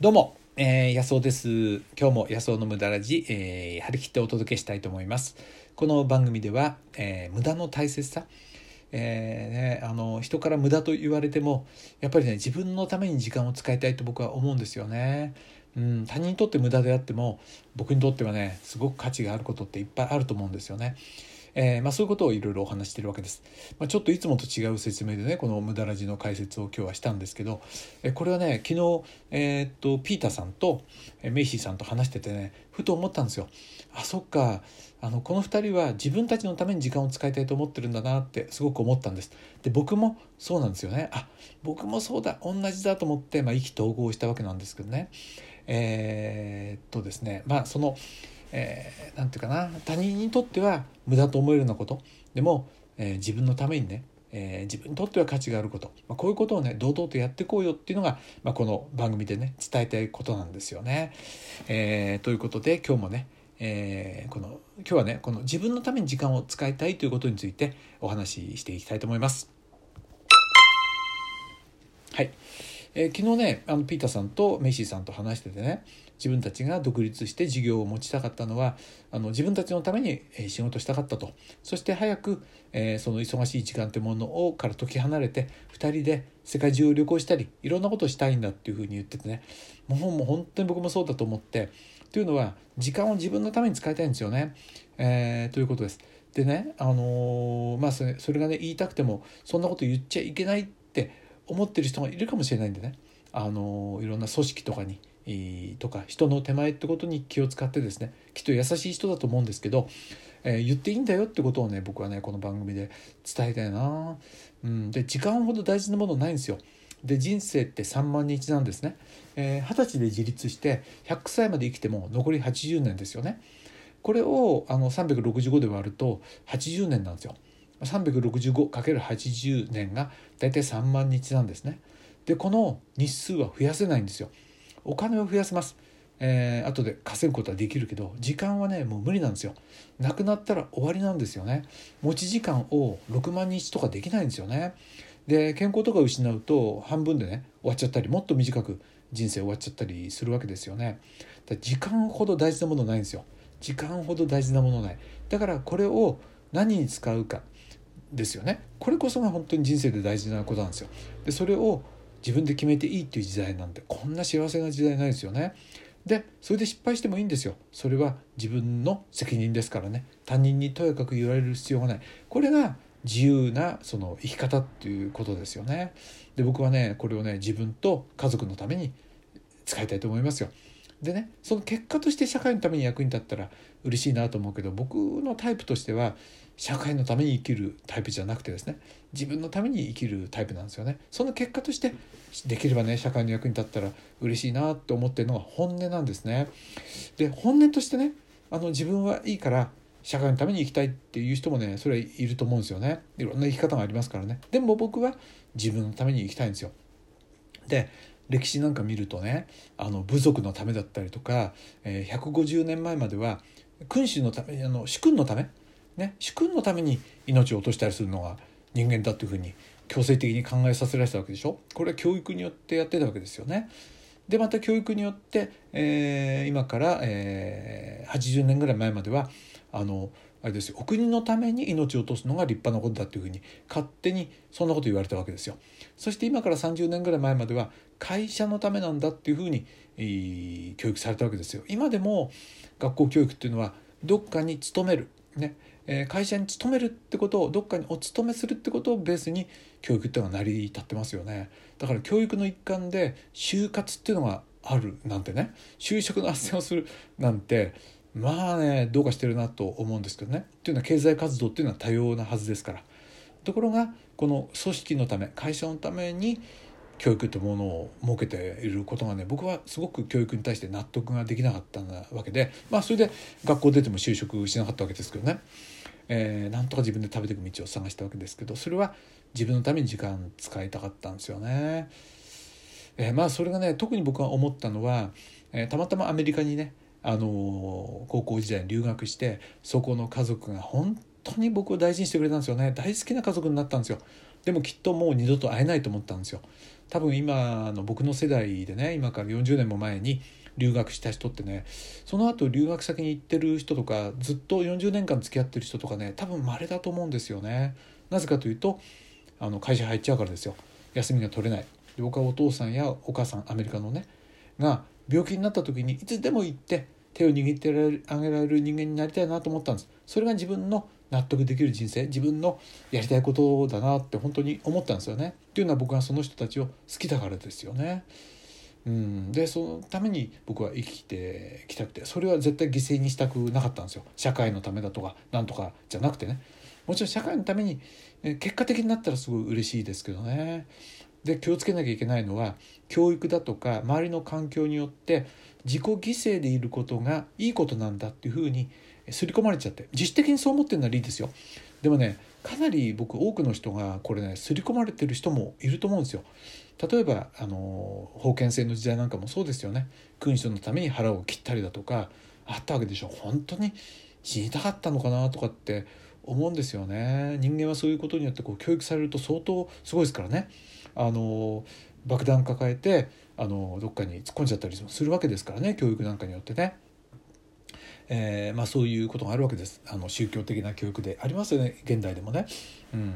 どうも、えー、安尾です。今日も安尾の無駄ラジ、えー、張り切ってお届けしたいと思います。この番組では、えー、無駄の大切さ、えーね、あの人から無駄と言われてもやっぱりね自分のために時間を使いたいと僕は思うんですよね。うん、他人にとって無駄であっても僕にとってはねすごく価値があることっていっぱいあると思うんですよね。えー、まあ、そういうことをいろいろお話してるわけです。まあ、ちょっといつもと違う説明でねこの「無駄ラジ」の解説を今日はしたんですけど、えこれはね昨日、えー、っとピーターさんとメイシーさんと話しててねふと思ったんですよ。あそっかあのこの2人は自分たちのために時間を使いたいと思ってるんだなってすごく思ったんです。で僕もそうなんですよね。あ僕もそうだ同じだと思って、まあ、意気投合したわけなんですけどね。えー、っとですねまあそのえー、て言うかな他人にとっては無駄と思えるようなことでも、えー、自分のためにね、えー、自分にとっては価値があること、まあ、こういうことをね堂々とやっていこうよっていうのが、まあ、この番組でね伝えたいことなんですよね。え、ということで今日もねえ、この今日はねこの自分のために時間を使いたいということについてお話ししていきたいと思います。はい、えー、昨日ねあのピーターさんとメイシーさんと話しててね自分たちが独立して事業を持ちたかったのはあの自分たちのために仕事したかったとそして早く、えー、その忙しい時間というものをから解き離れて2人で世界中を旅行したりいろんなことをしたいんだっていうふうに言っててねもうもう本当に僕もそうだと思ってというのは時間を自分のために使いたいんですよね。えー、ということです。でね、あのー、まあそれそれがね言いたくてもそんなこと言っちゃいけないって思ってる人がいるかもしれないんでね、あの、いろんな組織とかにとか人の手前ってことに気を使ってですね。きっと優しい人だと思うんですけど、えー、言っていいんだよってことをね僕はねこの番組で伝えたいな、うん、で時間ほど大事なものないんですよ。で人生って3万日なんですね、えー、20歳で自立して100歳まで生きても残り80年ですよね。これをあの365で割ると80年なんですよ。365×80 年が大体3万日なんですね。でこの日数は増やせないんですよ。お金を増やせます。えー、後で稼ぐことはできるけど時間はねもう無理なんですよ。なくなったら終わりなんですよね。持ち時間を6万日とかできないんですよね。で健康とか失うと半分でね終わっちゃったりもっと短く人生終わっちゃったりするわけですよね。だ時間ほど大事なものないんですよ。時間ほど大事なものない。だからこれを何に使うか。ですよね。これこそが本当に人生で大事なことなんですよ。でそれを自分で決めていいっていう時代なんてこんな幸せな時代ないですよね。でそれで失敗してもいいんですよ。それは自分の責任ですからね。他人にとやかく言われる必要がない。これが自由なその生き方っていうことですよね。で僕はねこれをね自分と家族のために使いたいと思いますよ。でねその結果として社会のために役に立ったら嬉しいなと思うけど僕のタイプとしては社会のために生きるタイプじゃなくてですね自分のために生きるタイプなんですよね。その結果としてできればね社会の役に立ったら嬉しいなって思ってるのが本音なんですね。で本音としてねあの自分はいいから社会のために生きたいっていう人もねそれはいると思うんですよね。いろんな生き方がありますからね。でも僕は自分のために生きたいんですよ。で歴史なんか見るとねあの部族のためだったりとか、えー、150年前までは君主のためあの主君のためね、主君のために命を落としたりするのが人間だというふうに強制的に考えさせられたわけでしょ？これは教育によってやってたわけですよね。でまた教育によって、えー、今から、えー、80年ぐらい前まではあのあれですよお国のために命を落とすのが立派なことだというふうに勝手にそんなこと言われたわけですよ。そして今から30年ぐらい前までは会社のためなんだっていうふうに、えー、教育されたわけですよ。今でも学校教育っていうのはどっかに勤めるねえ会社に勤めるってことをどっかにお勤めするってことをベースに教育っていうのが成り立ってますよねだから教育の一環で就活っていうのがあるなんてね就職の斡旋をするなんてまあねどうかしてるなと思うんですけどね。っていうのは経済活動っていうのは多様なはずですから。ところがこの組織のため会社のために教育というものを設けていることがね僕はすごく教育に対して納得ができなかったわけでまあそれで学校出ても就職しなかったわけですけどね、えー、なんとか自分で食べていく道を探したわけですけどそれは自分のために時間使いたかったんですよね。えー、まあそれがね特に僕が思ったのは、えー、たまたまアメリカにねあの高校時代に留学してそこの家族が本当に僕を大事にしてくれたんですよね。大好きな家族になったんですよ。でもきっともう二度と会えないと思ったんですよ。多分今の僕の世代でね今から40年も前に留学した人ってねその後留学先に行ってる人とかずっと40年間付き合ってる人とかね多分稀だと思うんですよね。なぜかというとあの会社入っちゃうからですよ。休みが取れない。で僕はお父さんやお母さんアメリカのねが病気になった時にいつでも行って手を握ってあげられる人間になりたいなと思ったんです。それが自分の納得できる人生自分のやりたいことだなって本当に思ったんですよね。っていうのは僕はその人たちを好きだからですよね。うん、でそのために僕は生きてきたくてそれは絶対犠牲にしたくなかったんですよ。社会のためだとかなんとかじゃなくてね。もちろん社会のために結果的になったらすごい嬉しいですけどね。で気をつけなきゃいけないのは教育だとか周りの環境によって自己犠牲でいることがいいことなんだっていうふうに刷り込まれちゃって自主的にそう思ってるならいいですよ。でもねかなり僕多くの人がこれね刷り込まれてる人もいると思うんですよ。例えばあの封建制の時代なんかもそうですよね。君主のために腹を切ったりだとかあったわけでしょ。本当に死にたかったのかなとかって思うんですよね。人間はそういうことによってこう教育されると相当すごいですからね。あの爆弾抱えてあのどっかに突っ込んじゃったりするわけですからね教育なんかによってね。えーまあ、そういうことがあるわけですあの宗教的な教育でありますよね現代でもね。うん、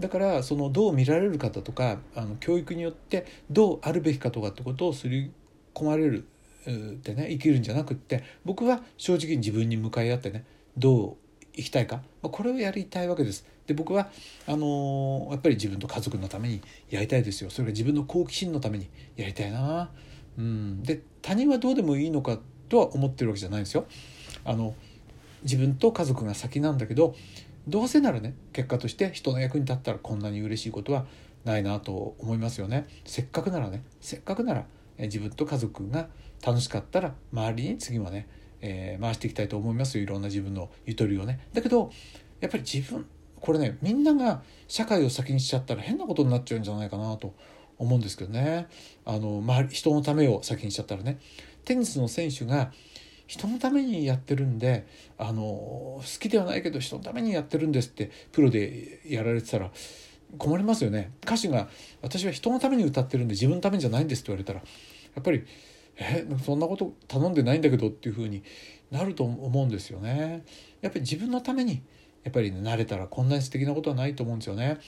だからそのどう見られるかとかあの教育によってどうあるべきかとかってことをすり込まれるってね生きるんじゃなくって僕は正直に自分に向かい合ってねどうう生きたいか、まあ、これをやりたいわけです。で僕はあのー、やっぱり自分と家族のためにやりたいですよそれが自分の好奇心のためにやりたいな。うん、で他人はどうでもいいのかとは思ってるわけじゃないんですよ。あの自分と家族が先なんだけどどうせならね結果として人の役に立ったらこんなに嬉しいことはないなと思いますよね。せっかくならねせっかくなら自分と家族が楽しかったら周りに次はね、えー、回していきたいと思いますよ。いろんな自分のゆとりをね。だけどやっぱり自分これねみんなが社会を先にしちゃったら変なことになっちゃうんじゃないかなと思うんですけどね。あの、まあ、人のためを先にしちゃったらね。テニスの選手が人のためにやってるんであの好きではないけど人のためにやってるんですってプロでやられてたら困りますよね。歌手が「私は人のために歌ってるんで自分のためじゃないんです」って言われたらやっぱり「えそんなこと頼んでないんだけど」っていうふうになると思うんですよね。やっぱり自分のためにやっぱり、ね、慣れたらこんなに素敵なことはないと思うんですよね。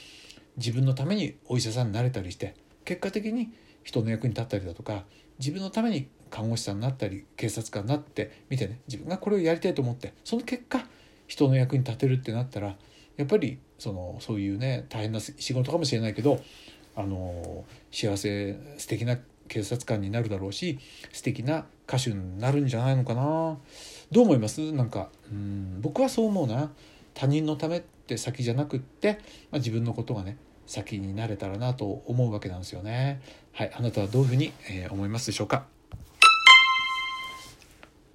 自分のためにお医者さんになれたりして結果的に人の役に立ったりだとか自分のために看護師さんになったり警察官になって見てね自分がこれをやりたいと思ってその結果人の役に立てるってなったらやっぱりそのそういうね大変な仕事かもしれないけどあの幸せ素敵な警察官になるだろうし素敵な歌手になるんじゃないのかなどう思います？なんかうん僕はそう思うな他人のためって先じゃなくって、まあ、自分のことがね先になれたらなと思うわけなんですよね。はい、あなたはどういうふうに、えー、思いますでしょうか？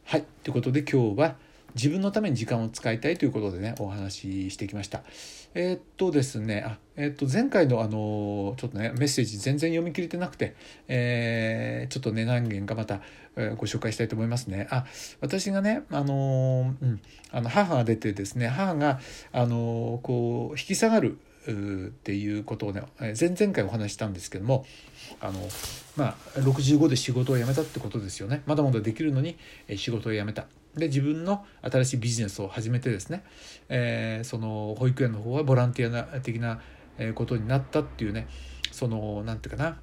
はい、ということで今日は自分のために時間を使いたいということでねお話ししてきました。えー、っとですねあ、えー、っと前回のあのちょっとねメッセージ全然読み切れてなくて、えー、ちょっとね何件かまた、えご紹介したいと思いますね。あ私がねあの,、うん、あの母が出てですね母があのこう引き下がるっていうことをね前々回お話したんですけどもあのまあ65で仕事を辞めたってことですよねまだまだできるのに仕事を辞めたで自分の新しいビジネスを始めてですね、えー、その保育園の方はボランティア的なことになったっていうねその何て言うかな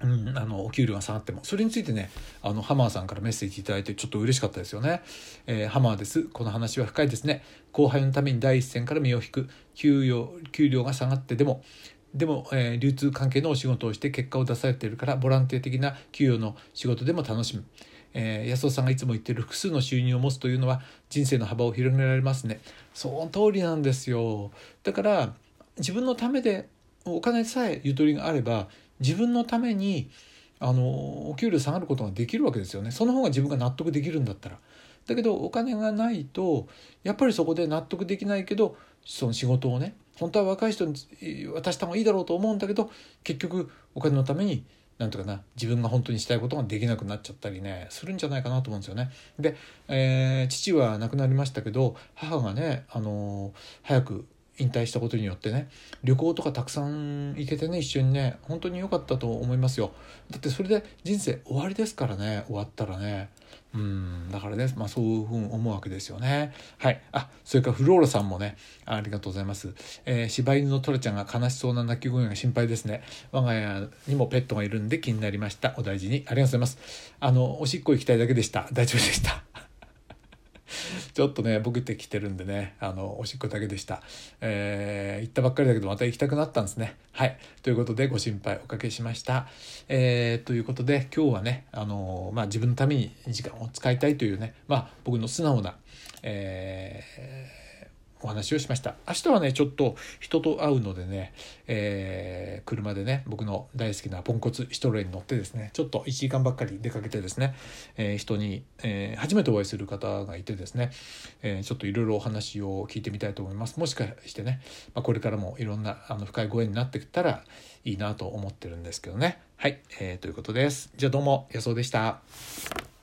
うん、あのお給料が下がってもそれについてねあのハマーさんからメッセージ頂いてちょっと嬉しかったですよね、えー、ハマーです。この話は深いですね。後輩のために第一線から身を引く。給与給料が下がってでもでも、えー、流通関係のお仕事をして結果を出されているからボランティア的な給与の仕事でも楽しむ。えー、安尾さんがいつも言ってる複数の収入を持つというのは人生の幅を広げられますね。その通りなんですよ。だから自分のためでお金さえゆとりがあれば自分のためにあのお給料下がることができるわけですよね。その方が自分が納得できるんだったら。だけどお金がないとやっぱりそこで納得できないけどその仕事をね本当は若い人に渡した方がいいだろうと思うんだけど結局お金のためになんとかな自分が本当にしたいことができなくなっちゃったりねするんじゃないかなと思うんですよね。で、えー、父は亡くなりましたけど母がね、あのー、早く引退したことによってね旅行とかたくさん行けてね一緒にね本当に良かったと思いますよだってそれで人生終わりですからね終わったらねうんだからね、まあ、そういうふうに思うわけですよね。はい。あ、それからフローラさんもね、ありがとうございます。えー、柴犬のトラちゃんが悲しそうな泣き声が心配ですね。我が家にもペットがいるんで気になりました。お大事に。ありがとうございます。あの、おしっこ行きたいだけでした。大丈夫でした。ちょっとね、ボケてきてるんでね、あの、おしっこだけでした。えー、行ったばっかりだけど、また行きたくなったんですね。はい。ということで、ご心配おかけしました。えー、ということで、今日はね、あの、まあ、自分のために時間を使いたいというね、まあ、僕の素直な、えーお話をしました。明日はねちょっと人と会うのでね、えー、車でね僕の大好きなポンコツシトロエに乗ってですねちょっと1時間ばっかり出かけてですね、えー、人に、えー、初めてお会いする方がいてですね、えちょっといろいろお話を聞いてみたいと思います。もしかしてね、まあ、これからもいろんなあの深いご縁になってきたらいいなと思ってるんですけどね。はい、えー、ということです。じゃあどうも安尾でした。